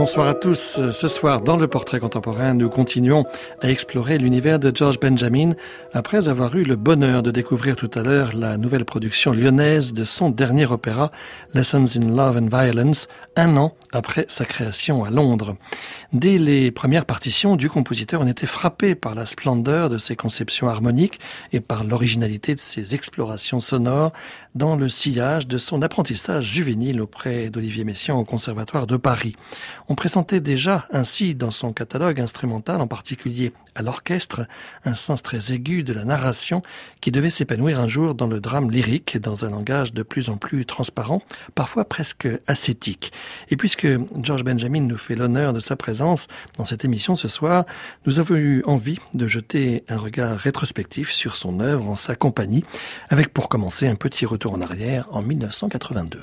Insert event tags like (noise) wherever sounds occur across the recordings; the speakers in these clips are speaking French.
Bonsoir à tous. Ce soir, dans le portrait contemporain, nous continuons à explorer l'univers de George Benjamin après avoir eu le bonheur de découvrir tout à l'heure la nouvelle production lyonnaise de son dernier opéra, Lessons in Love and Violence, un an après sa création à Londres. Dès les premières partitions du compositeur, on était frappé par la splendeur de ses conceptions harmoniques et par l'originalité de ses explorations sonores dans le sillage de son apprentissage juvénile auprès d'Olivier Messiaen au Conservatoire de Paris. On présentait déjà ainsi dans son catalogue instrumental, en particulier à l'orchestre, un sens très aigu de la narration qui devait s'épanouir un jour dans le drame lyrique, dans un langage de plus en plus transparent, parfois presque ascétique. Et puisque George Benjamin nous fait l'honneur de sa présence dans cette émission ce soir, nous avons eu envie de jeter un regard rétrospectif sur son œuvre en sa compagnie, avec pour commencer un petit retour en arrière en 1982.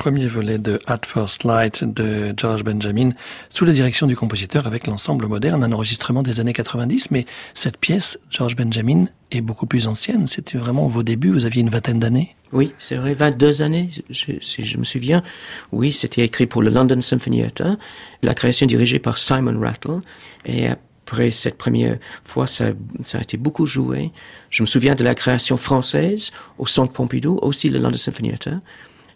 Premier volet de At First Light de George Benjamin sous la direction du compositeur avec l'ensemble moderne, un enregistrement des années 90. Mais cette pièce, George Benjamin, est beaucoup plus ancienne. C'était vraiment vos débuts, vous aviez une vingtaine d'années Oui, c'est vrai, 22 années, si je me souviens. Oui, c'était écrit pour le London Symphony Theatre, la création dirigée par Simon Rattle. Et après cette première fois, ça, ça, a été beaucoup joué. Je me souviens de la création française au Centre Pompidou, aussi le London Symphony Theatre.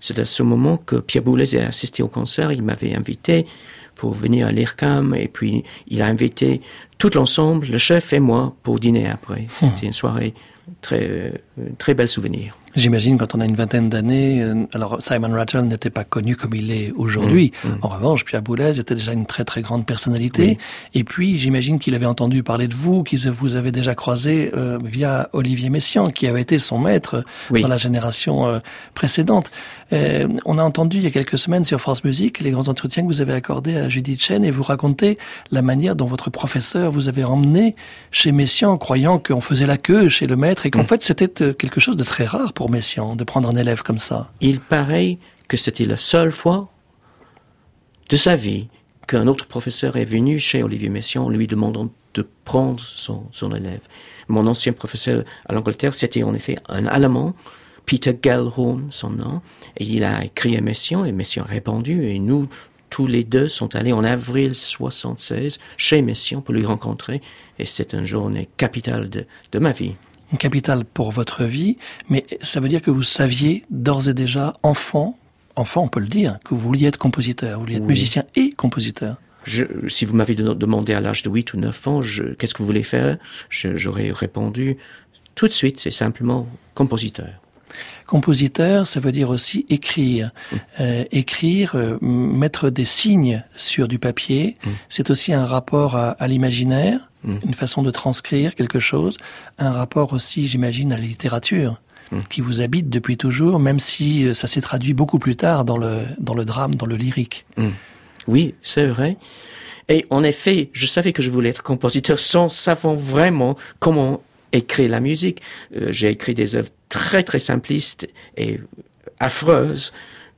C'est à ce moment que Pierre Boulez a assisté au concert. Il m'avait invité pour venir à l'IRCAM et puis il a invité tout l'ensemble, le chef et moi, pour dîner après. C'était une soirée très, euh, très bel souvenir. J'imagine quand on a une vingtaine d'années, euh, alors Simon Rattle n'était pas connu comme il est aujourd'hui. Mmh, mmh. En revanche, Pierre Boulez était déjà une très très grande personnalité. Et puis j'imagine qu'il avait entendu parler de vous, qu'il vous avait déjà croisé euh, via Olivier Messiaen, qui avait été son maître dans la génération euh, précédente. Euh, on a entendu il y a quelques semaines sur France Musique les grands entretiens que vous avez accordés à Judith Chen et vous racontez la manière dont votre professeur vous avait emmené chez Messiaen, croyant qu'on faisait la queue chez le maître et qu'en mmh. fait c'était quelque chose de très rare pour Messiaen, de prendre un élève comme ça Il paraît que c'était la seule fois de sa vie qu'un autre professeur est venu chez Olivier Messiaen en lui demandant de prendre son, élève. Mon ancien professeur à l'Angleterre, c'était en effet un Allemand, Peter Gellhorn, son nom, et il a écrit à Messiaen, et Messiaen a répondu, et nous, tous les deux sont allés en avril 76 chez Messiaen pour lui rencontrer. Et c'est une journée capitale de ma vie. Une capitale pour votre vie, mais ça veut dire que vous saviez d'ores et déjà, enfant, enfant on peut le dire, que vous vouliez être compositeur, vous vouliez être musicien et compositeur. Je, si vous m'avez demandé à l'âge de 8 ou 9 ans, qu'est-ce que vous voulez faire J'aurais répondu tout de suite, c'est simplement compositeur. Compositeur, ça veut dire aussi écrire. Mm. Euh, écrire, euh, mettre des signes sur du papier, mm. c'est aussi un rapport à, à l'imaginaire, mm. une façon de transcrire quelque chose, un rapport aussi, j'imagine, à la littérature qui vous habite depuis toujours, même si euh, ça s'est traduit beaucoup plus tard dans le, dans le drame, dans le lyrique. Oui, c'est vrai. Et en effet, je savais que je voulais être compositeur sans savoir vraiment comment écrire la musique. Euh, j'ai écrit des œuvres très très simplistes et affreuses.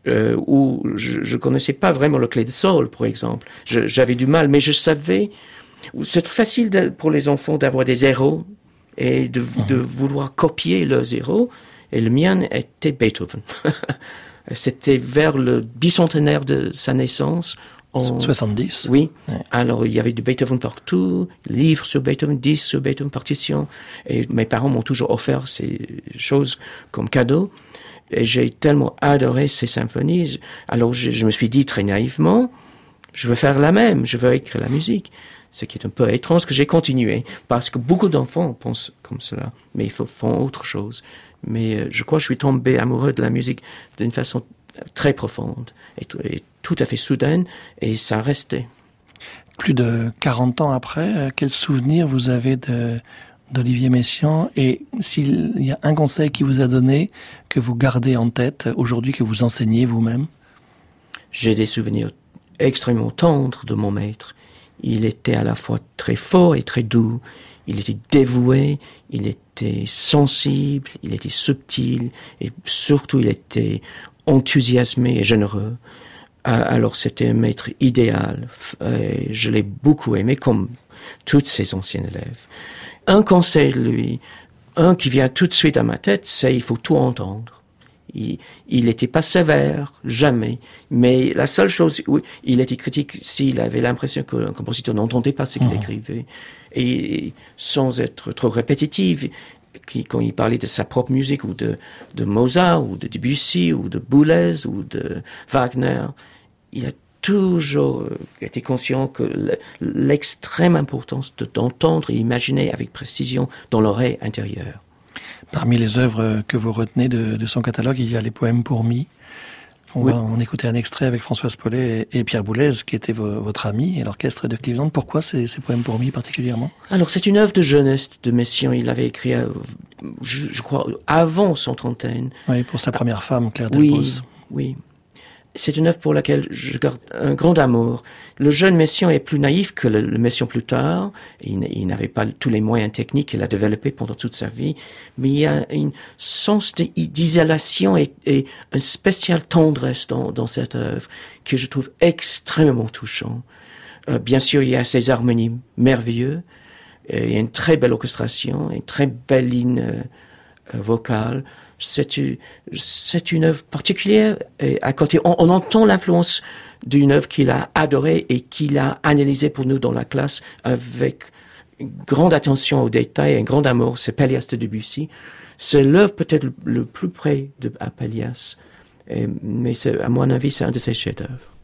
Euh, où je, je connaissais pas vraiment le clé de sol, par exemple. J'avais du mal, mais je savais. C'est facile de, pour les enfants d'avoir des héros et de, de, mhm. vouloir copier leurs héros. Et le mien était Beethoven. (laughs) C'était vers le bicentenaire de sa naissance 70 Oui. Alors, il y avait du Beethoven partout, livres sur Beethoven, disques sur Beethoven, partitions. Et mes parents m'ont toujours offert ces choses comme cadeau. Et j'ai tellement adoré ces symphonies. Alors, je, me suis dit très naïvement, je veux faire la même, je veux écrire la musique. Ce qui est un peu étrange que j'ai continué, parce que beaucoup d'enfants pensent comme cela, mais ils font autre chose. Mais euh, je crois que je suis tombé amoureux de la musique d'une façon très profonde et, tout à fait soudaine, et ça restait. Plus de 40 ans après, euh, quel souvenir vous avez de, d'Olivier Messiaen et s'il y a un conseil qui vous a donné que vous gardez en tête aujourd'hui que vous enseignez vous-même? J'ai des souvenirs extrêmement tendres de mon maître. Il était à la fois très fort et très doux. Il était dévoué, il était sensible, il était subtil et surtout il était enthousiasmé et généreux. Euh, alors c'était un maître idéal. Et je l'ai beaucoup aimé, comme toutes ses anciens élèves. Un conseil, lui, un qui vient tout de suite à ma tête, c'est il faut tout entendre. Il n'était pas sévère, jamais. Mais la seule chose, oui, il était critique s'il avait l'impression que le compositeur n'entendait pas ce qu'il mmh. écrivait. Et sans être trop répétitif, qui, quand il parlait de sa propre musique, ou de, de Mozart, ou de Debussy, ou de Boulez, ou de Wagner, il a toujours euh, été conscient que l'extrême importance d'entendre et imaginer avec précision dans l'oreille intérieure. Parmi les œuvres que vous retenez de, de son catalogue, il y a les poèmes pour mi, on va en écouter un extrait avec Françoise Paulet et Pierre Boulez, qui était votre ami, et l'orchestre de Cleveland. Pourquoi ces, ces poèmes pour mi particulièrement? Alors, c'est une œuvre de jeunesse de Messiaen. Il l'avait écrit, euh, je, crois, avant son trentaine. Oui, pour sa première femme, Claire Delbos. Oui, oui c'est une œuvre pour laquelle je garde un grand amour. Le jeune Messiaen est plus naïf que le, Messiaen plus tard. Il, n'avait pas tous les moyens techniques qu'il a développés pendant toute sa vie, mais il y a un sens d'isolation et, et une spéciale tendresse dans, cette œuvre que je trouve extrêmement touchant. Euh, bien sûr, il y a ces harmonies merveilleuses, il y a une très belle orchestration, une très belle ligne euh, vocale c'est une, œuvre particulière. Et à côté, on, entend l'influence d'une œuvre qu'il a adorée et qu'il a analysée pour nous dans la classe avec une grande attention aux détails et un grand amour. C'est Pellias de Debussy. C'est l'œuvre peut-être le, plus près de à Pellias. mais à mon avis, c'est un de ses chefs-d'œuvre.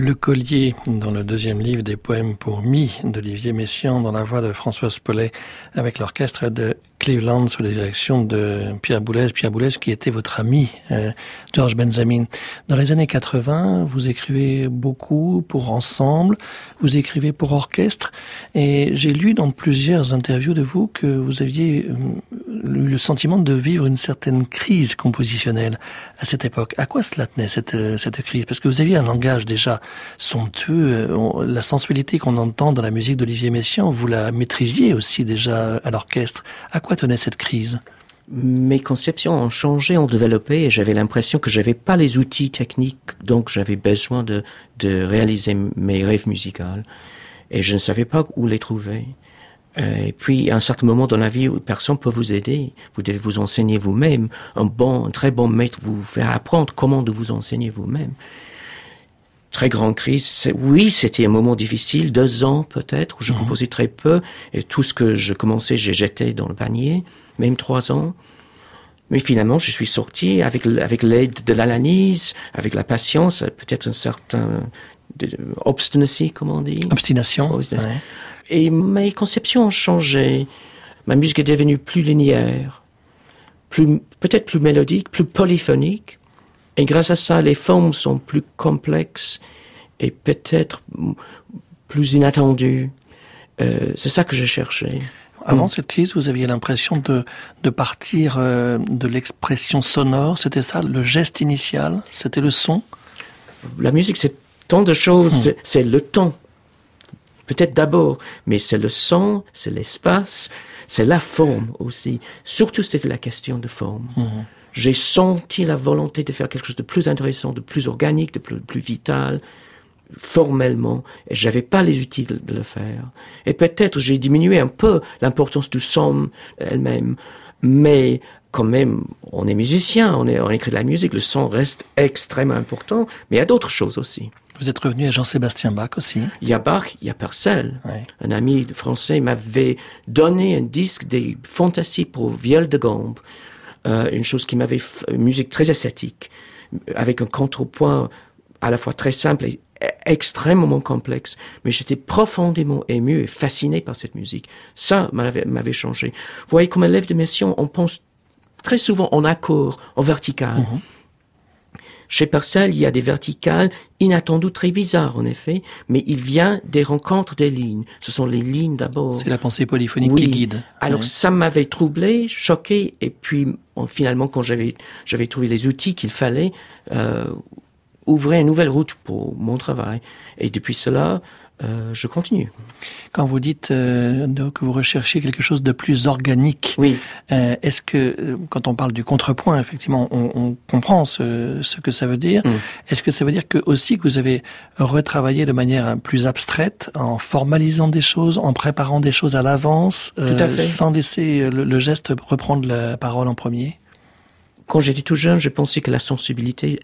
Le collier, dans le deuxième livre des poèmes pour mi d'Olivier Messiaen, dans la voix de Françoise Paulet, avec l'orchestre de Cleveland sous la direction de Pierre Boulez. Pierre Boulez qui était votre ami, euh, George Benjamin. Dans les années 80, vous écrivez beaucoup pour ensemble, vous écrivez pour orchestre, et j'ai lu dans plusieurs interviews de vous que vous aviez euh, eu le sentiment de vivre une certaine crise compositionnelle à cette époque. À quoi cela tenait cette, euh, cette crise? Parce que vous aviez un langage déjà somptueux, la sensualité qu'on entend dans la musique d'Olivier Messiaen, vous la maîtrisiez aussi déjà à l'orchestre. À quoi cette crise mes conceptions ont changé, ont développé, et j'avais l'impression que j'avais pas les outils techniques, donc j'avais besoin de, de réaliser mes rêves musicaux, et je ne savais pas où les trouver. Euh, et puis, à un certain moment dans la vie, personne peut vous aider. Vous devez vous enseigner vous-même. Un bon, très bon maître vous faire apprendre comment de vous enseigner vous-même. Très grande crise. Oui, c'était un moment difficile, deux ans peut-être, où je mhm. composais très peu, et tout ce que je commençais, j'ai jeté dans le panier, même trois ans. Mais finalement, je suis sorti avec, avec l'aide de l'analyse, avec la patience, peut-être un certain obstinacy, comme on dit? Obstination. Et mes conceptions ont changé. Ma musique est devenue plus linéaire, plus, peut-être plus mélodique, plus polyphonique. Et grâce à ça, les formes sont plus complexes et peut-être plus inattendues. Euh, c'est ça que j'ai cherché. Avant cette crise, vous aviez l'impression de, de partir euh, de l'expression sonore, c'était ça, le geste initial, c'était le son? La musique, c'est tant de choses, hmm. c'est le temps. Peut-être d'abord, mais c'est le son, c'est l'espace, c'est la forme aussi. Surtout, c'était la question de forme. Hmm j'ai senti la volonté de faire quelque chose de plus intéressant, de plus organique, de plus, vital, formellement, et j'avais pas les outils de, le faire. Et peut-être j'ai diminué un peu l'importance du son elle-même, mais quand même, on est musicien, on, est, on écrit de la musique, le son reste extrêmement important, mais il y a d'autres choses aussi. Vous êtes revenu à Jean-Sébastien Bach aussi Il y a Bach, il y a Purcell. Un ami français m'avait donné un disque des fantasies pour viol de gambe euh, une chose qui m'avait une musique très esthétique, avec un contrepoint à la fois très simple et extrêmement complexe, mais j'étais profondément ému et fasciné par cette musique. Ça m'avait changé. Vous voyez, comme élève de mission, on pense très souvent en accord, en vertical. Mhm. Chez Purcell, il y a des verticales inattendues, très bizarres en effet, mais il vient des rencontres des lignes. Ce sont les lignes d'abord. C'est la pensée polyphonique qui guide. Alors ça m'avait troublé, choqué, et puis finalement quand j'avais j'avais trouvé les outils qu'il fallait, euh, ouvrir une nouvelle route pour mon travail. Et depuis cela, euh, je continue. Quand vous dites euh, que vous recherchez quelque chose de plus organique, oui. Euh, est-ce que euh, quand on parle du contrepoint, effectivement, on, on comprend ce, ce, que ça veut dire. Mm. Est-ce que ça veut dire que aussi que vous avez retravaillé de manière plus abstraite, en formalisant des choses, en préparant des choses à l'avance, sans laisser le, le geste reprendre la parole en premier? Quand j'étais tout jeune, je pensais que la sensibilité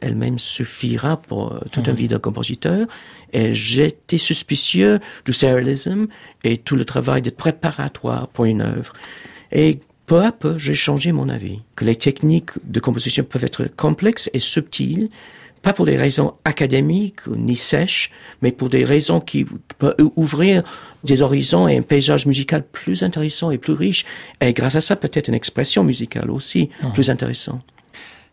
elle-même suffira pour euh, toute une mhm. vie d'un compositeur. Et j'étais suspicieux du sérialisme et tout le travail de préparatoire pour une œuvre. Et peu à peu, j'ai changé mon avis, que les techniques de composition peuvent être complexes et subtiles, pas pour des raisons académiques ni sèches, mais pour des raisons qui peuvent ouvrir des horizons et un paysage musical plus intéressant et plus riche. Et grâce à ça, peut-être une expression musicale aussi mhm. plus intéressante.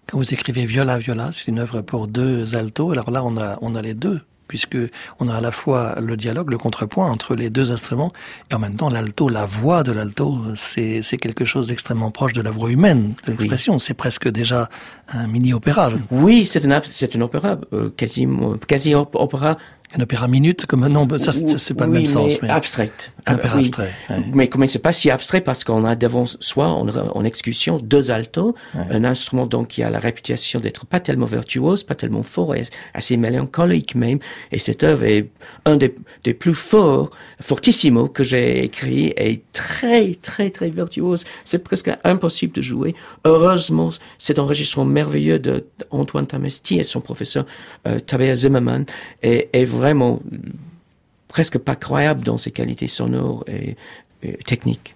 Quand vous écrivez Viola Viola, c'est une œuvre pour deux altos. Alors là, on a, on a les deux, puisque on a à la fois le dialogue, le contrepoint entre les deux instruments, et en même temps l'alto, la voix de l'alto, c'est, c'est quelque chose d'extrêmement proche de la voix humaine, de l'expression. C'est presque déjà un mini-opéra. Oui, c'est un, c'est un opéra, euh, quasi, quasi opéra un opéra minute, comme non, ça, c'est pas le même sens. Mais abstraite. Un opéra euh, abstrait. Mais comment c'est pas si abstrait parce qu'on a devant soi, en, en exécution, deux altos, un instrument donc qui a la réputation d'être pas tellement virtuose, pas tellement fort, et assez mélancolique même. Et cette œuvre est un des, plus forts, fortissimo que j'ai écrit, et très très très virtuose. C'est presque impossible de jouer. Heureusement, cet enregistrement merveilleux de Antoine Tamesti et son professeur euh, Tabea Zimmerman est vraiment presque pas croyable dans ses qualités sonores et, techniques.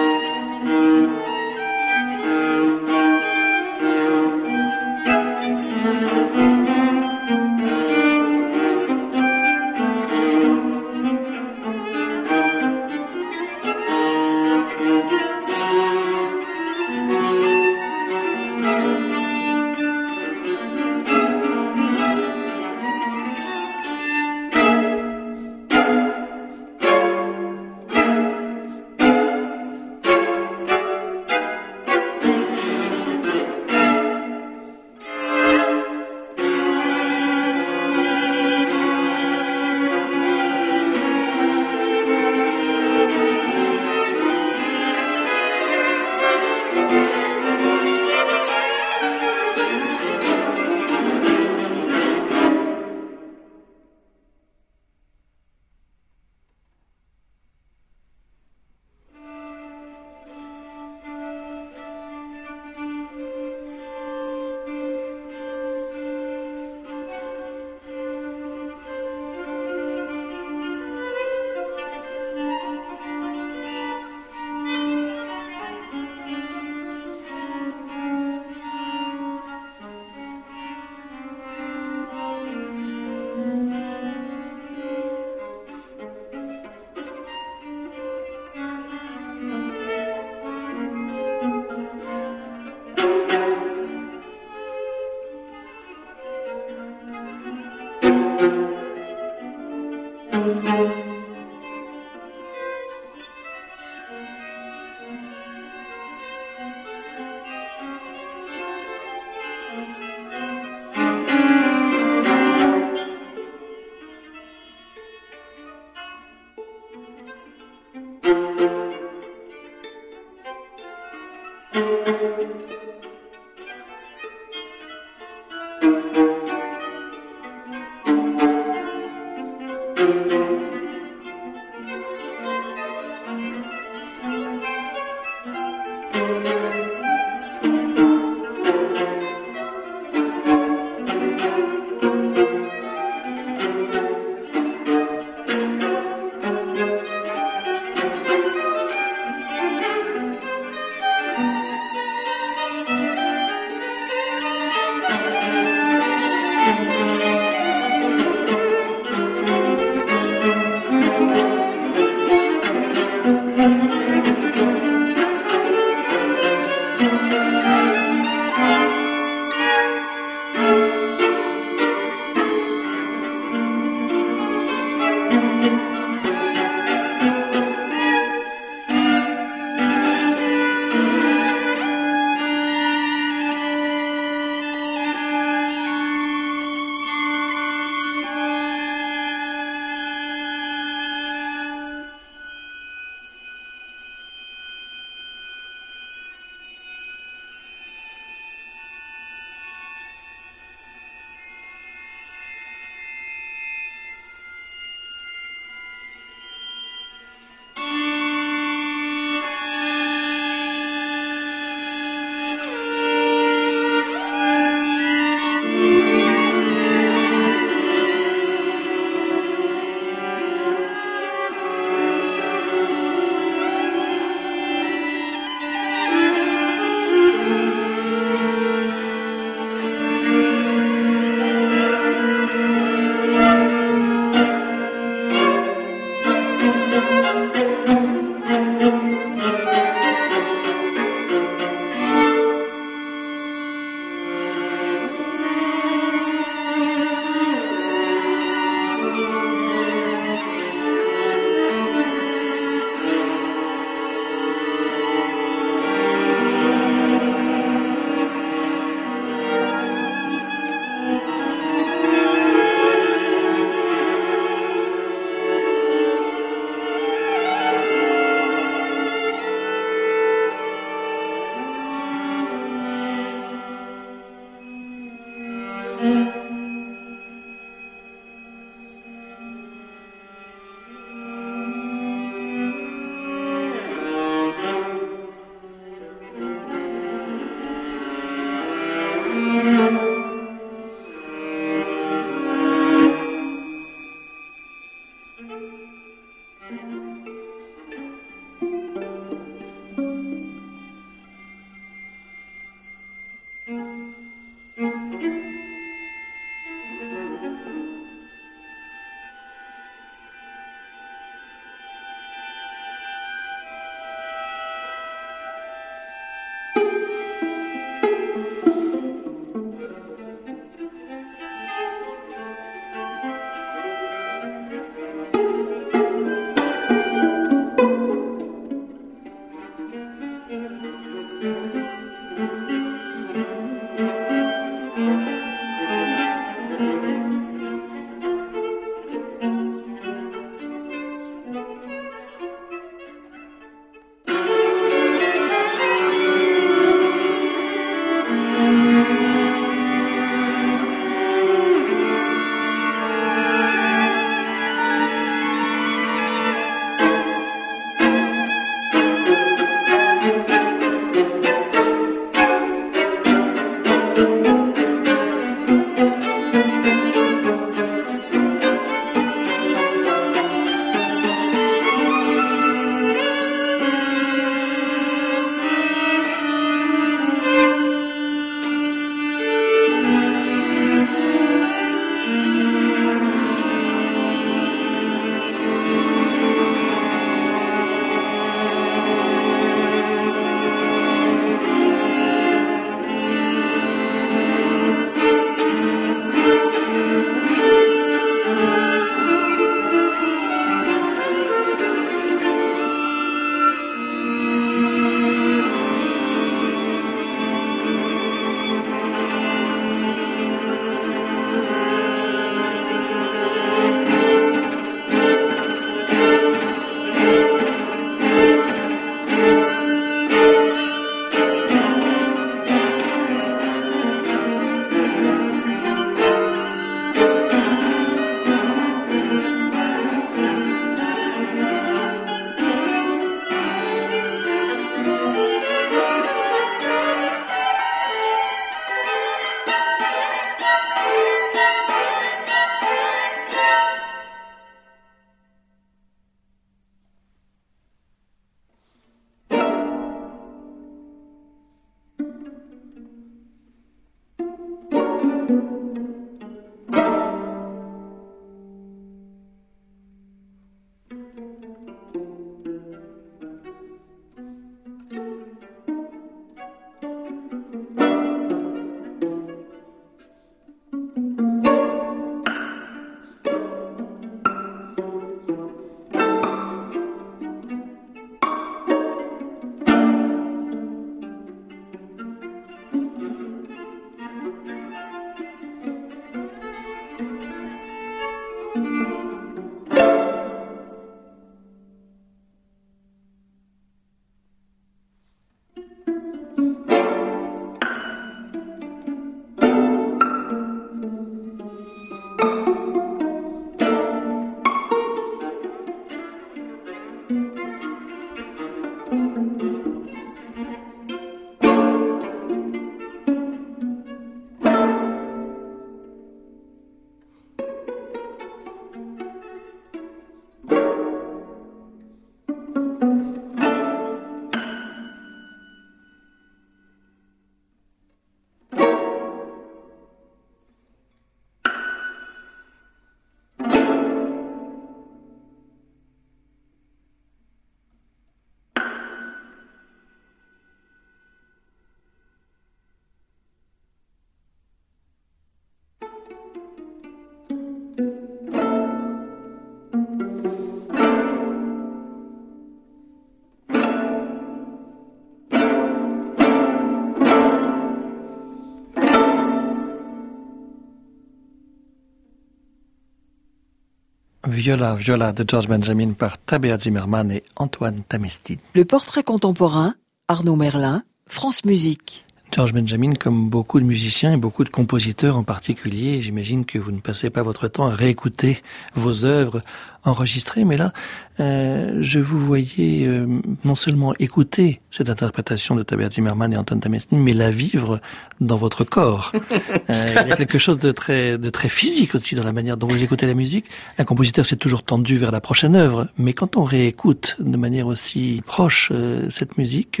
Viola, Viola de George Benjamin par Tabea Zimmerman et Antoine Tamesti. Le portrait contemporain, Arnaud Merlin, France Musique. George Benjamin, comme beaucoup de musiciens et beaucoup de compositeurs en particulier, j'imagine que vous ne passez pas votre temps à réécouter vos œuvres enregistrées, mais là, euh, je vous voyais euh, non seulement écouter cette interprétation de Tabea Zimmerman et Anton Tamesny, mais la vivre dans votre corps. (laughs) Euh, il y a quelque chose de très, de très physique aussi dans la manière dont vous écoutez la musique. Un compositeur s'est toujours tendu vers la prochaine œuvre, mais quand on réécoute de manière aussi proche cette musique,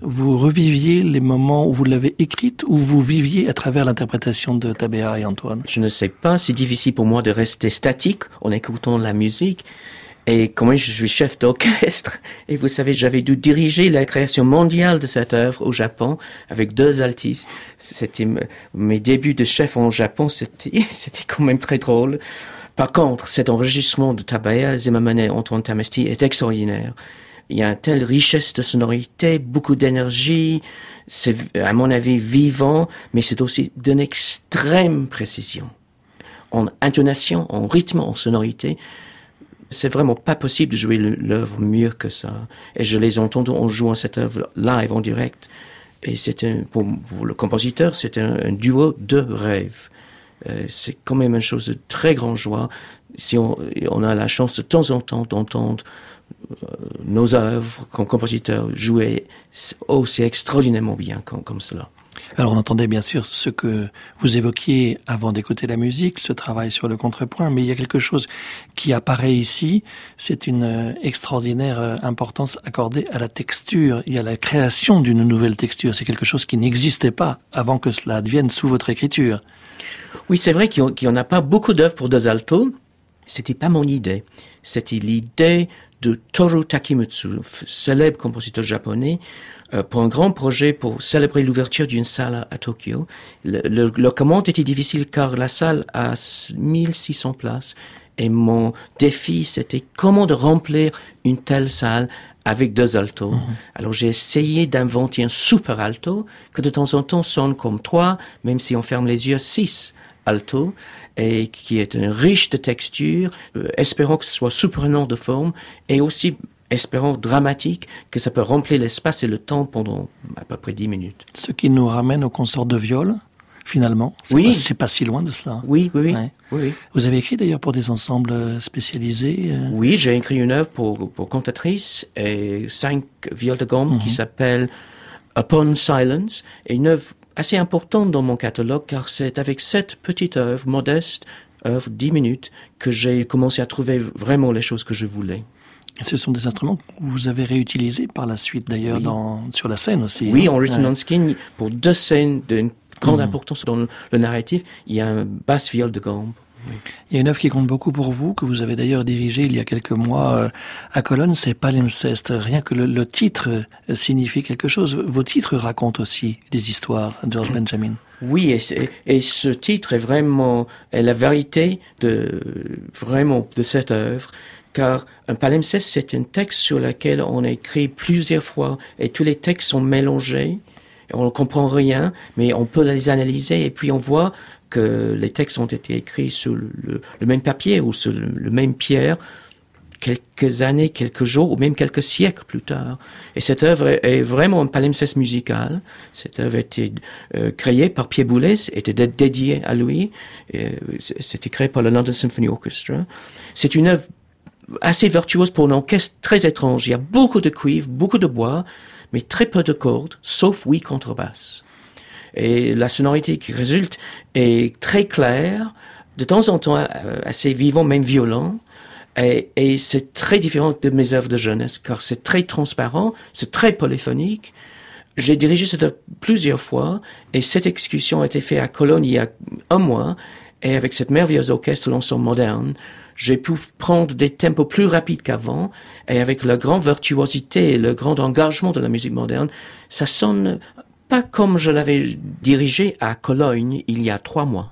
vous reviviez les moments où vous l'avez écrite ou vous viviez à travers l'interprétation de Tabea et Antoine? Je ne sais pas, c'est difficile pour moi de rester statique en écoutant la musique. Et comme je suis chef d'orchestre, et vous savez, j'avais dû diriger la création mondiale de cette œuvre au Japon avec deux altistes. C'était mes débuts de chef en Japon, (laughs) c'était, quand même très drôle. Par contre, cet enregistrement de Tabaya Zimmerman et Antoine Tamesti est extraordinaire. Il y a une telle richesse de sonorité, beaucoup d'énergie. C'est, à mon avis, vivant, mais c'est aussi d'une extrême précision. En intonation, en rythme, en sonorité c'est vraiment pas possible de jouer l'œuvre mieux que ça. Et je les entends en jouant cette œuvre live en direct. Et c'est pour, pour, le compositeur, c'est un, duo de rêve. Euh, c'est quand même une chose de très grande joie si on, a la chance de temps en temps d'entendre nos œuvres comme compositeur jouer aussi extraordinairement bien comme, comme cela. Alors on entendait bien sûr ce que vous évoquiez avant d'écouter la musique, ce travail sur le contrepoint, mais il y a quelque chose qui apparaît ici, c'est une euh, extraordinaire euh, importance accordée à la texture et à la création d'une nouvelle texture. C'est quelque chose qui n'existait pas avant que cela advienne sous votre écriture. Oui, c'est vrai qu'il n'y en a pas beaucoup d'œuvres pour deux altos. C'était pas mon idée. C'était l'idée de Toru Takimutsu, célèbre compositeur japonais, euh, pour un grand projet pour célébrer l'ouverture d'une salle à, Tokyo. Le, le, commande était difficile car la salle a 1600 places et mon défi c'était comment de remplir une telle salle avec deux altos. Mhm. Alors j'ai essayé d'inventer un super alto que de temps en temps sonne comme trois, même si on ferme les yeux, six altos et qui est riche de texture, euh, espérant que ce soit surprenant de forme et aussi espérant dramatique que ça peut remplir l'espace et le temps pendant à peu près dix minutes. Ce qui nous ramène au concert de viol, finalement. Oui. C'est pas si loin de cela. Oui, oui, oui. oui, Vous avez écrit d'ailleurs pour des ensembles spécialisés euh Oui, j'ai écrit une œuvre pour, pour cantatrice et cinq viols de gomme qui mhm. s'appelle Upon Silence, et une œuvre assez importante dans mon catalogue car c'est avec cette petite œuvre modeste, œuvre dix minutes, que j'ai commencé à trouver vraiment les choses que je voulais. Ce sont des instruments que vous avez réutilisés par la suite d'ailleurs dans sur la scène aussi. Oui, en Written on Skin, pour deux scènes d'une grande mhm. importance dans le, narratif, il y a un basse viol de gambe. Il y a une œuvre qui compte beaucoup pour vous, que vous avez d'ailleurs dirigée il y a quelques mois euh, à Cologne, c'est Palimpsest. Rien que le, titre euh, signifie quelque chose. Vos titres racontent aussi des histoires, George Benjamin. Oui, et, et, ce titre est vraiment est la vérité de vraiment de cette œuvre car un palimpseste, c'est un texte sur lequel on a écrit plusieurs fois et tous les textes sont mélangés. On ne comprend rien, mais on peut les analyser et puis on voit que les textes ont été écrits sur le, même papier ou sur le, même pierre quelques années, quelques jours ou même quelques siècles plus tard. Et cette œuvre est, vraiment un palimpseste musical. Cette œuvre a été euh, créée par Pierre Boulez, était dédiée à lui. Euh, c'était créé par le London Symphony Orchestra. C'est une œuvre assez virtuose pour une orchestre très étrange. Il y a beaucoup de cuivre, beaucoup de bois, mais très peu de cordes, sauf oui contrebasse. Et la sonorité qui résulte est très claire, de temps en temps euh, assez vivant, même violent. Et, c'est très différent de mes œuvres de jeunesse, car c'est très transparent, c'est très polyphonique. J'ai dirigé cette œuvre plusieurs fois, et cette exécution a été faite à Cologne il y a un mois, et avec cette merveilleuse orchestre l'ensemble moderne, j'ai pu prendre des tempos plus rapides qu'avant, et avec la grande virtuosité et le grand engagement de la musique moderne, ça sonne pas comme je l'avais dirigé à Cologne il y a trois mois.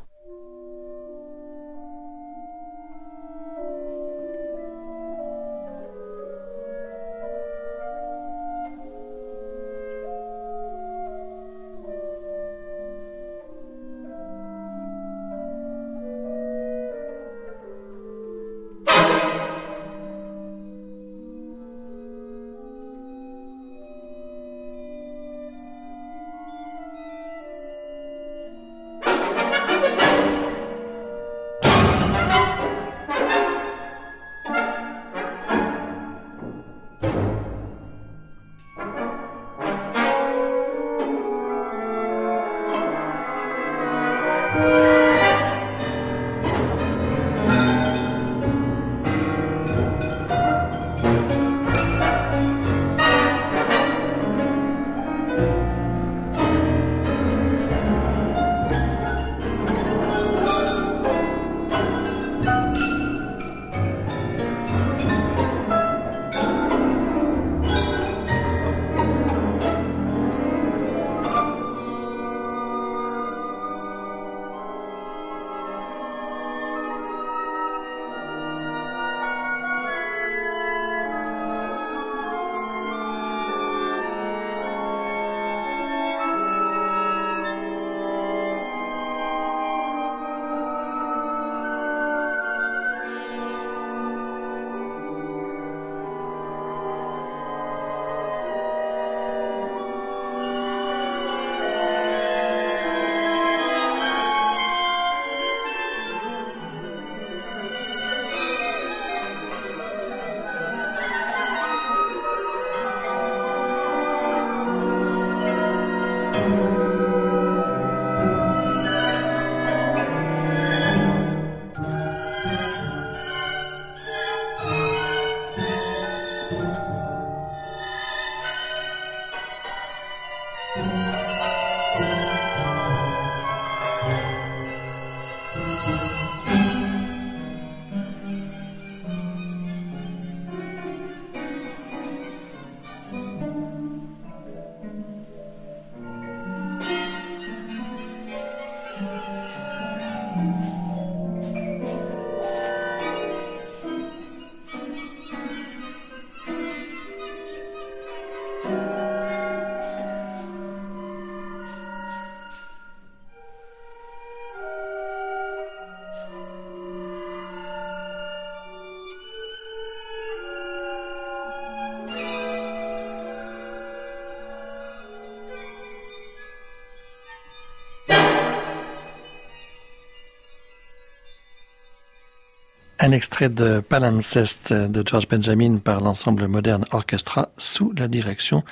Un extrait de Palimpseste de George Benjamin par l'ensemble moderne orchestra sous la direction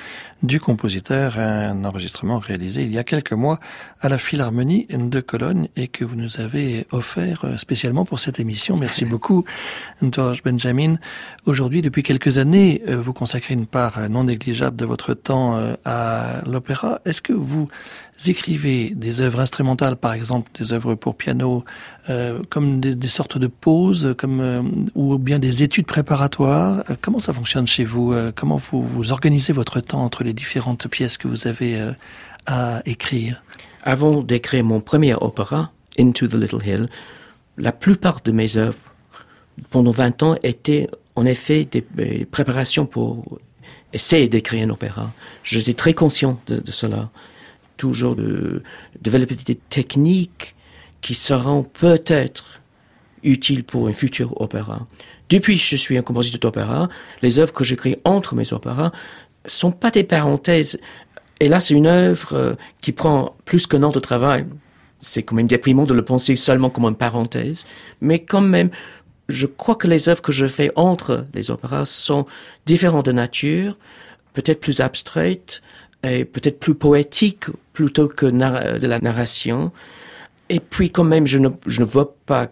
du compositeur, un enregistrement réalisé il y a quelques mois à la Philharmonie de Cologne et que vous nous avez offert spécialement pour cette émission. Merci beaucoup, George Benjamin. Aujourd'hui, depuis quelques années, vous consacrez une part non négligeable de votre temps à l'opéra. Est-ce que vous écrivez des œuvres instrumentales, par exemple des œuvres pour piano, euh, comme des, sortes de pauses, euh, ou bien des études préparatoires. Euh, comment ça fonctionne chez vous Comment vous, vous organisez votre temps entre les différentes pièces que vous avez à écrire? Avant d'écrire mon premier opéra, Into the Little Hill, la plupart de mes œuvres pendant 20 ans étaient en effet des, préparations pour essayer d'écrire un opéra. J'étais très conscient de cela toujours de développer des techniques qui seront peut-être utiles pour un futur opéra. Depuis que je suis un compositeur d'opéra, les œuvres que j'écris entre mes opéras sont pas des parenthèses. Et là, c'est une œuvre qui prend plus qu'un an de travail. C'est quand même déprimant de le penser seulement comme une parenthèse, mais quand même je crois que les œuvres que je fais entre les opéras sont différentes de nature, peut-être plus abstraites et peut-être plus poétiques plutôt que de la narration. Et puis quand même, je ne, je ne vois pas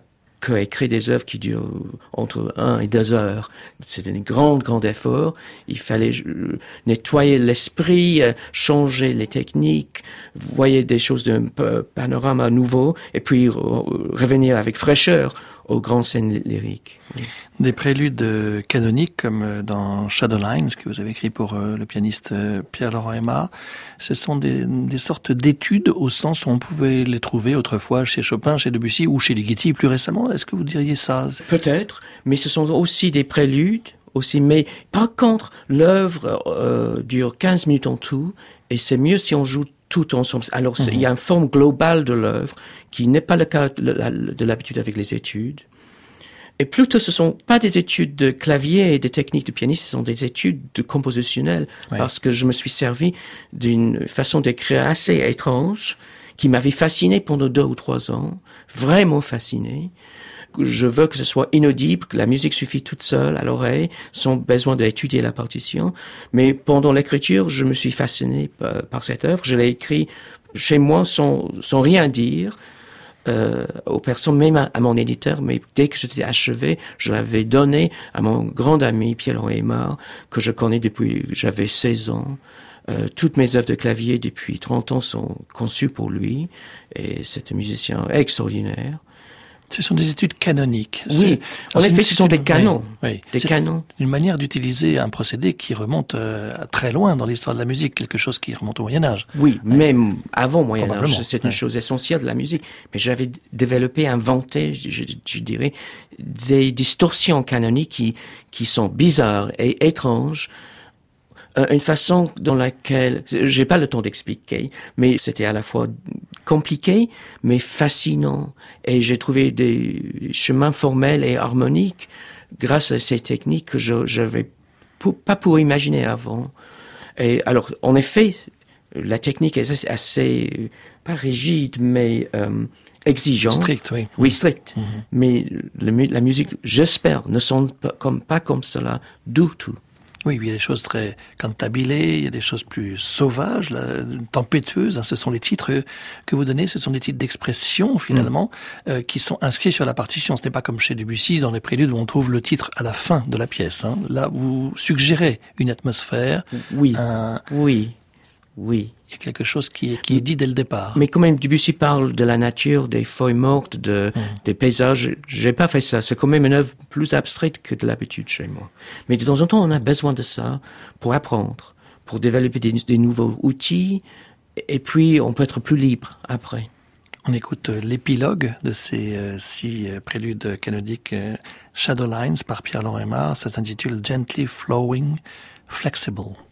écrire des œuvres qui durent entre un et deux heures. C'était un grand, grand effort. Il fallait euh, nettoyer l'esprit, euh, changer les techniques, voyer des choses d'un panorama nouveau, et puis revenir avec fraîcheur aux grandes scènes lyriques. Des préludes euh, canoniques comme euh, dans Shadowlines que vous avez écrit pour euh, le pianiste Pierre-Laurent Emma, ce sont des, des sortes d'études au sens où on pouvait les trouver autrefois chez Chopin, chez Debussy ou chez Ligeti plus récemment. Est-ce que vous diriez ça? Peut-être, mais ce sont aussi des préludes aussi. Mais par contre, l'œuvre euh, dure 15 minutes en tout, et c'est mieux si on joue tout ensemble. Alors, il y a une forme globale de l'œuvre qui n'est pas le cas de l'habitude avec les études. Et plutôt, ce sont pas des études de clavier et des techniques de pianiste, ce sont des études de compositionnel, parce que je me suis servi d'une façon d'écrire assez étrange, qui m'avait fasciné pendant deux ou trois ans, vraiment fasciné je veux que ce soit inaudible, que la musique suffit toute seule à l'oreille, sans besoin d'étudier la partition. Mais pendant l'écriture, je me suis fasciné par, cette œuvre. Je l'ai écrit chez moi sans, sans rien dire. Euh, aux personnes, même à, mon éditeur, mais dès que j'étais achevé, je l'avais donné à mon grand ami Pierre-Henri Aymar, que je connais depuis j'avais 16 ans. Euh, toutes mes œuvres de clavier depuis 30 ans sont conçues pour lui, et c'est un musicien extraordinaire. Ce sont des études canoniques. Oui, en effet, ce sont des canons. Oui, Des canons. Une manière d'utiliser un procédé qui remonte euh, très loin dans l'histoire de la musique, quelque chose qui remonte au Moyen Âge. Oui, même avant Moyen Âge, c'est une chose essentielle de la musique. Mais j'avais développé, inventé, je, je, dirais, des distorsions canoniques qui, qui sont bizarres et étranges euh, une façon dans laquelle, j'ai pas le temps d'expliquer, mais c'était à la fois compliqué, mais fascinant. Et j'ai trouvé des chemins formels et harmoniques grâce à ces techniques que je n'avais pas pour imaginer avant. Et alors, en effet, la technique est assez, pas rigide, mais euh, exigeante. Strict, oui. Oui, strict. Mhm. Mais la musique, j'espère, ne sonne pas comme, pas comme cela du tout. Oui, il y a des choses très cantabilées, il y a des choses plus sauvages, tempétueuses. Hein, ce sont les titres que vous donnez, ce sont des titres d'expression finalement mm. euh, qui sont inscrits sur la partition. Ce n'est pas comme chez Debussy dans les préludes où on trouve le titre à la fin de la pièce. Hein. Là, vous suggérez une atmosphère. Oui. Oui. Oui. Il y a quelque chose qui est, qui est dit dès le départ. Mais quand même, Debussy parle de la nature, des feuilles mortes, de, mm. des paysages. J'ai pas fait ça. C'est quand même une œuvre plus abstraite que de l'habitude chez moi. Mais de temps en temps, on a besoin de ça pour apprendre, pour développer des, nouveaux outils. Et puis, on peut être plus libre après. On écoute euh, l'épilogue de ces euh, six euh, préludes canoniques Shadowlines par Pierre-Laurent Aymar. Ça s'intitule Gently Flowing Flexible.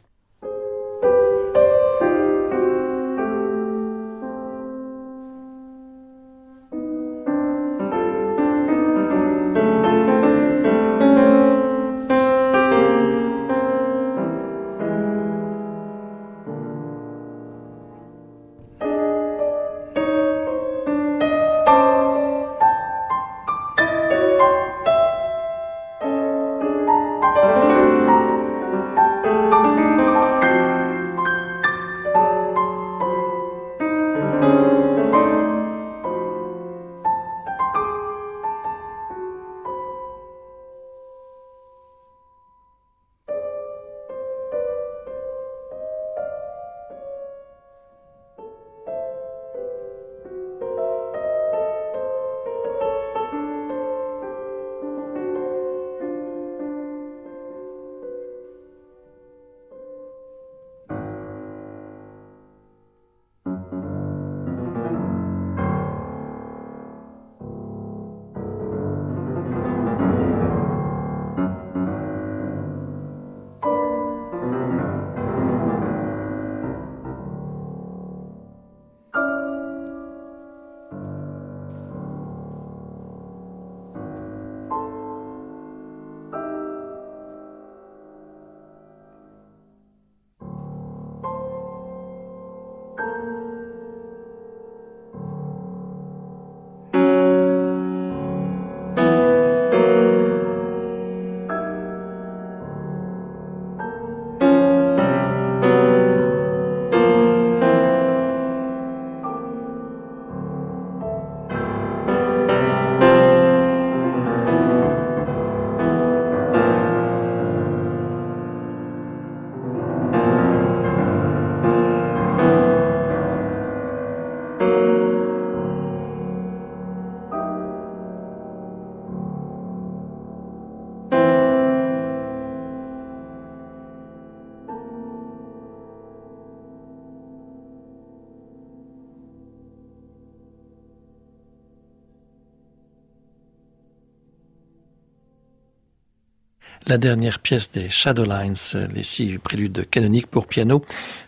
La dernière pièce des Shadowlines, les six préludes canoniques pour piano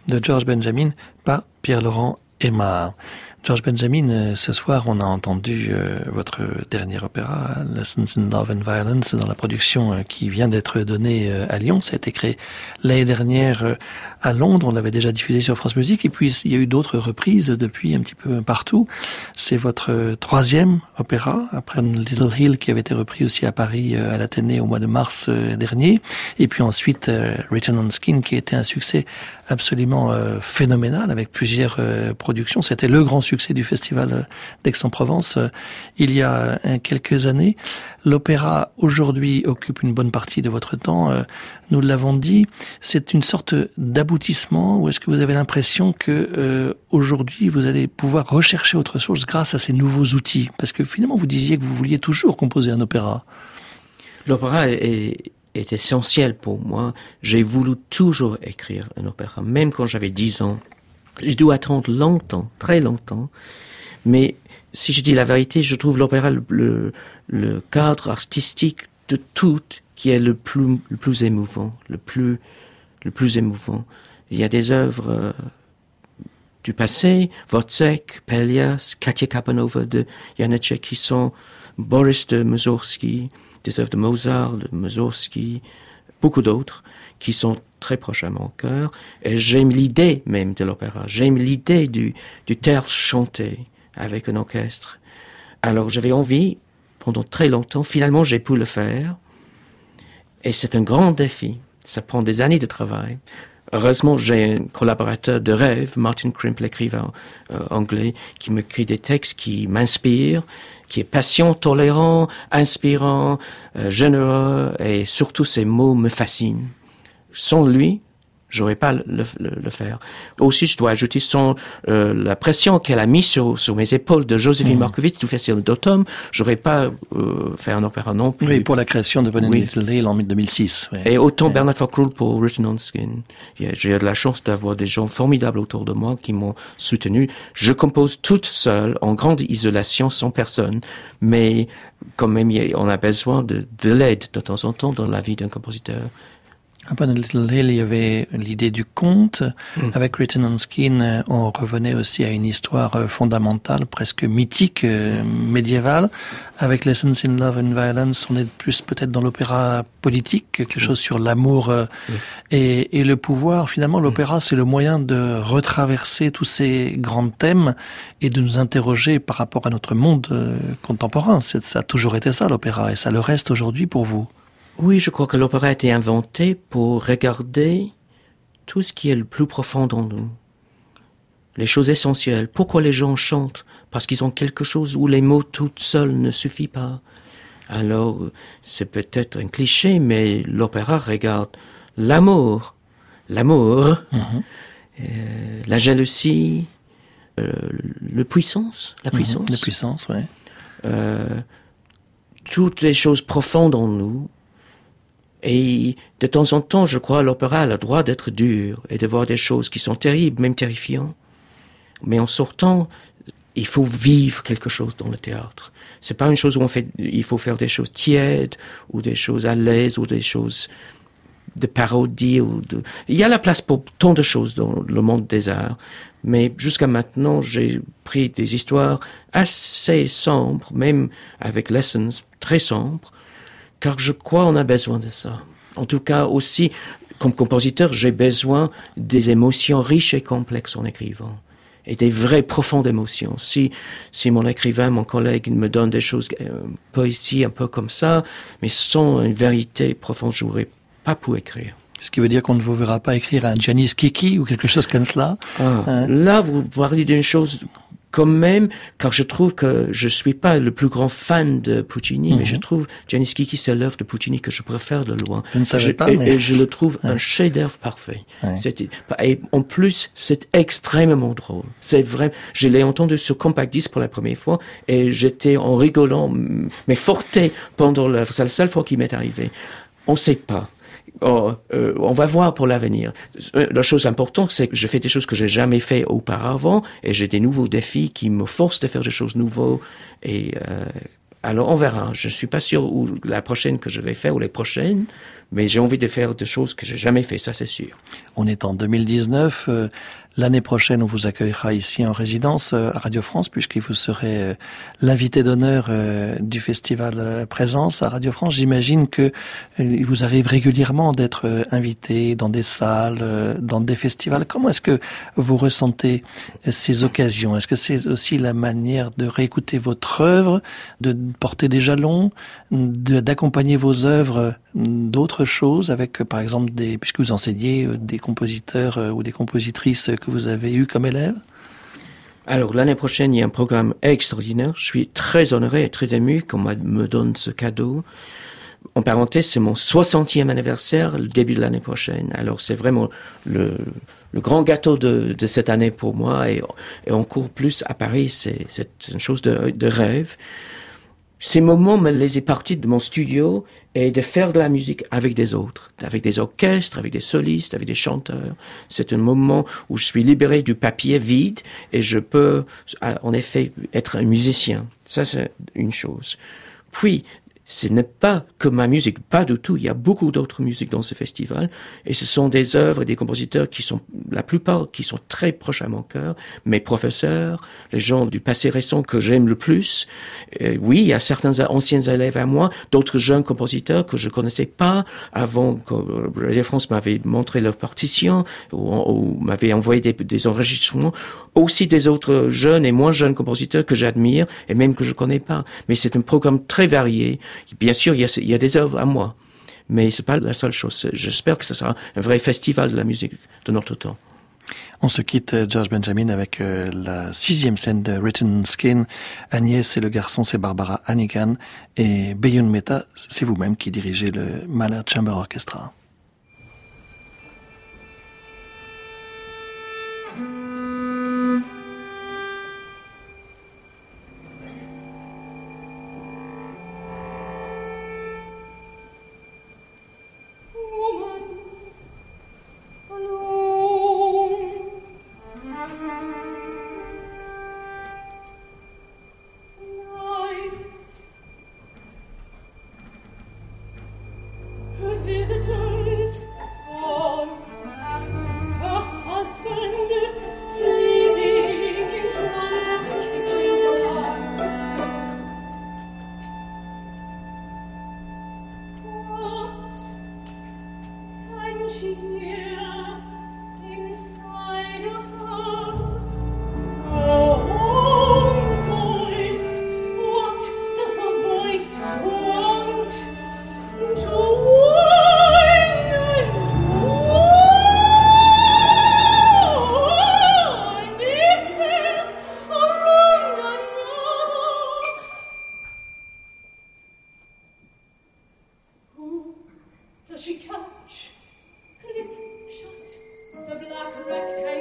de George Benjamin par Pierre-Laurent Aymar. George Benjamin, euh, ce soir, on a entendu euh, votre dernier opéra, Lessons in Love and Violence, dans la production euh, qui vient d'être donnée à Lyon. Ça a été créé l'année dernière à Londres. On l'avait déjà diffusé sur France Musique. Et puis, il y a eu d'autres reprises depuis un petit peu partout. C'est votre troisième opéra, après Little Hill, qui avait été repris aussi à Paris, à l'Athénée, au mois de mars dernier. Et puis ensuite, Written on Skin, qui a été un succès absolument phénoménal, avec plusieurs productions. C'était le grand succès succès du festival euh, d'Aix-en-Provence euh, il y a euh, quelques années. L'opéra aujourd'hui occupe une bonne partie de votre temps. Nous l'avons dit, c'est une sorte d'aboutissement ou est-ce que vous avez l'impression que aujourd'hui vous allez pouvoir rechercher autre chose grâce à ces nouveaux outils? Parce que finalement vous disiez que vous vouliez toujours composer un opéra. L'opéra est, est essentiel pour moi. J'ai voulu toujours écrire un opéra, même quand j'avais 10 ans. Je dois attendre longtemps, très longtemps. Mais si je dis la vérité, je trouve l'opéra le, le, cadre artistique de tout qui est le plus, le plus émouvant, le plus, le plus émouvant. Il y a des œuvres euh, du passé, Wozzeck, Pelias, Katia Kapanova de Janáček qui sont Boris de Mussorgsky, des œuvres de Mozart, de Mussorgsky, beaucoup d'autres qui sont très proches à mon cœur. Et j'aime l'idée même de l'opéra. J'aime l'idée du, du chanté avec un orchestre. Alors j'avais envie, pendant très longtemps, finalement j'ai pu le faire. Et c'est un grand défi. Ça prend des années de travail. Heureusement, j'ai un collaborateur de rêve, Martin Crimp, l'écrivain euh, anglais, qui me crée des textes qui m'inspirent, qui est patient, tolérant, inspirant, euh, généreux, et surtout ses mots me fascinent. Sans lui, j'aurais pas le, le, faire. Aussi, je dois ajouter son, euh, la pression qu'elle a mise sur, sur mes épaules de Joséphine mmh. Markovitch, tout festival d'automne. J'aurais pas euh, fait un opéra non plus. Oui, pour la création de Bonnie oui. Little en 2006. Et autant Bernard Fakrul pour Written on Skin. J'ai eu de la chance d'avoir des gens formidables autour de moi qui m'ont soutenu. Je compose toute seule, en grande isolation, sans personne. Mais quand même, on a besoin de, de l'aide de temps en temps dans la vie d'un compositeur. Upon a Little Hill, il y avait l'idée du conte. Mm. Avec Written on Skin, euh, on revenait aussi à une histoire euh, fondamentale, presque mythique, euh, médiévale. Avec Lessons in Love and Violence, on est plus peut-être dans l'opéra politique, quelque chose sur l'amour et, et, le pouvoir. Finalement, l'opéra, c'est le moyen de retraverser tous ces grands thèmes et de nous interroger par rapport à notre monde contemporain. Ça a toujours été ça, l'opéra, et ça le reste aujourd'hui pour vous. Oui, je crois que l'opéra a été inventé pour regarder tout ce qui est le plus profond dans nous. Les choses essentielles. Pourquoi les gens chantent? Parce qu'ils ont quelque chose où les mots tout seuls ne suffisent pas. Alors, c'est peut-être un cliché, mais l'opéra regarde l'amour, l'amour, mhm. euh, la jalousie, euh, le puissance, la mhm. puissance. la puissance, oui. Euh, toutes les choses profondes en nous et de temps en temps, je crois, l'opéra a le droit d'être dur et de voir des choses qui sont terribles, même terrifiantes. Mais en sortant, il faut vivre quelque chose dans le théâtre. C'est pas une chose où on fait, il faut faire des choses tièdes ou des choses à l'aise ou des choses de parodie ou de, il y a la place pour tant de choses dans le monde des arts. Mais jusqu'à maintenant, j'ai pris des histoires assez sombres, même avec lessons très sombres, car je crois qu'on a besoin de ça. En tout cas, aussi, comme compositeur, j'ai besoin des émotions riches et complexes en écrivant et des vraies profondes émotions. Si, si mon écrivain, mon collègue me donne des choses, euh, poésie un peu comme ça, mais sans une vérité profonde, je n'aurais pas pu écrire. Ce qui veut dire qu'on ne vous verra pas écrire un Janis Kiki ou quelque chose comme cela. Ah, hein? Là, vous parlez d'une chose quand même, car je trouve que je suis pas le plus grand fan de Puccini, mais je mhm. trouve Janis Kiki, c'est l'œuvre de Puccini que je préfère de loin. Je ne savais pas, et, et, je le trouve (laughs) un chef-d'œuvre parfait. Et en plus, c'est extrêmement drôle. C'est vrai. Je l'ai entendu sur Compact Disc pour la première fois et j'étais en rigolant, mais forté pendant la, c'est la seule fois qu'il m'est arrivé. On sait pas. Oh, euh, on va voir pour l'avenir. Euh, la chose importante, c'est que je fais des choses que j'ai jamais fait auparavant et j'ai des nouveaux défis qui me forcent de faire des choses nouvelles et euh, Alors on verra. Je suis pas sûr où la prochaine que je vais faire ou les prochaines, mais j'ai envie de faire des choses que j'ai jamais fait, ça c'est sûr. On est en 2019. Euh, l'année prochaine, on vous accueillera ici en résidence euh, à Radio France, puisque vous serez euh, l'invité d'honneur du festival Présence à Radio France. J'imagine que il vous arrive régulièrement d'être invité dans des salles, dans des festivals. Comment est-ce que vous ressentez ces occasions? Est-ce que c'est aussi la manière de réécouter votre œuvre, de porter des jalons, d'accompagner vos œuvres d'autres choses avec, par exemple, des, puisque vous enseignez euh, des compositeurs euh, ou des compositrices vous avez eu comme élèves alors l'année prochaine, il y a un programme extraordinaire. Je suis très honoré et très ému qu'on me donne ce cadeau. En parenthèse, c'est mon 60e anniversaire, le début de l'année prochaine. Alors c'est vraiment le, grand gâteau de, cette année pour moi et, et encore plus à Paris, c'est une chose de rêve. Ces moments me les ai partis de mon studio et de faire de la musique avec des autres, avec des orchestres, avec des solistes, avec des chanteurs. C'est un moment où je suis libéré du papier vide et je peux, en effet, être un musicien. Ça, c'est une chose. Puis, ce n'est pas que ma musique, pas du tout. Il y a beaucoup d'autres musiques dans ce festival, et ce sont des œuvres et des compositeurs qui sont, la plupart, qui sont très proches à mon cœur. Mes professeurs, les gens du passé récent que j'aime le plus. oui, il y a certains anciens élèves à moi, d'autres jeunes compositeurs que je connaissais pas avant que Radio France m'avait montré leur partition ou, m'avait envoyé des, des enregistrements. Aussi des autres jeunes et moins jeunes compositeurs que j'admire et même que je connais pas. Mais c'est un programme très varié Bien sûr, il y a, des œuvres à moi, mais c'est pas la seule chose. J'espère que ce sera un vrai festival de la musique de notre temps. On se quitte, euh, George Benjamin, avec euh, la sixième scène de Written Skin. Agnès et le garçon, c'est Barbara Hannigan. Et Bayun Meta, c'est vous-même qui dirigez le Mahler Chamber Orchestra. are correct.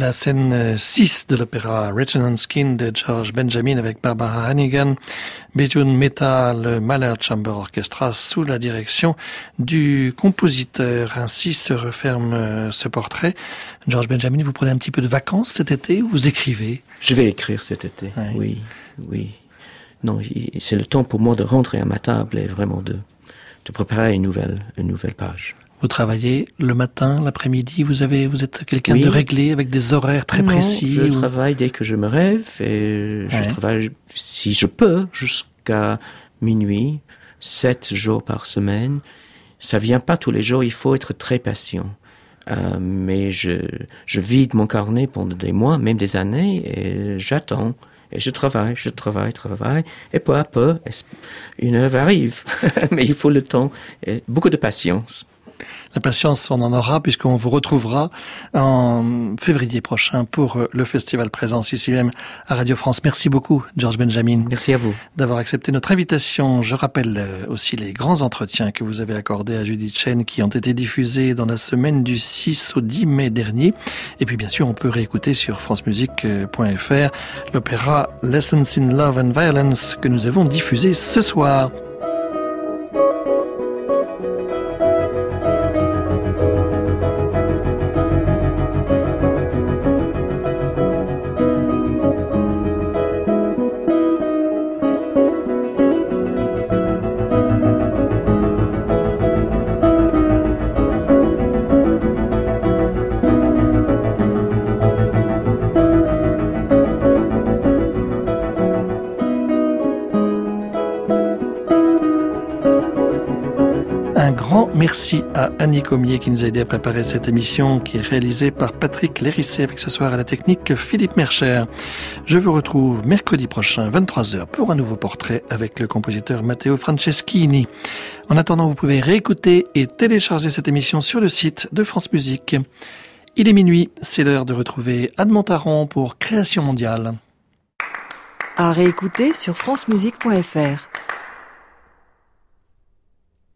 La scène 6 de l'opéra Written on Skin de George Benjamin avec Barbara Hannigan, Bejun Meta, le Mahler Chamber Orchestra sous la direction du compositeur. Ainsi se referme euh, ce portrait. George Benjamin, vous prenez un petit peu de vacances cet été ou vous écrivez? Je vais écrire cet été, oui, oui. Non, c'est le temps pour moi de rentrer à ma table et vraiment de, de préparer une nouvelle, une nouvelle page. Vous travaillez le matin, l'après-midi. Vous avez, vous êtes quelqu'un de réglé avec des horaires très précis. Je travaille dès que je me rêve et je travaille si je peux jusqu'à minuit, sept jours par semaine. Ça vient pas tous les jours. Il faut être très patient. Euh, mais je, je vide mon carnet pendant des mois, même des années, et j'attends. Et je travaille, je travaille, travaille, et peu à peu, une heure arrive. (laughs) mais il faut le temps et beaucoup de patience. La patience, on en aura puisqu'on vous retrouvera en février prochain pour euh, le festival présence ici même à Radio France. Merci beaucoup, George Benjamin. Merci à vous. D'avoir accepté notre invitation. Je rappelle euh, aussi les grands entretiens que vous avez accordés à Judith Chen qui ont été diffusés dans la semaine du 6 au 10 mai dernier. Et puis, bien sûr, on peut réécouter sur francemusique.fr l'opéra Lessons in Love and Violence que nous avons diffusé ce soir. Merci à Annie Comier qui nous a aidé à préparer cette émission qui est réalisée par Patrick Lérissé avec ce soir à la technique Philippe Mercher. Je vous retrouve mercredi prochain 23h pour un nouveau portrait avec le compositeur Matteo Franceschini. En attendant, vous pouvez réécouter et télécharger cette émission sur le site de France Musique. Il est minuit, c'est l'heure de retrouver Anne Montaron pour Création mondiale. À réécouter sur francemusique.fr.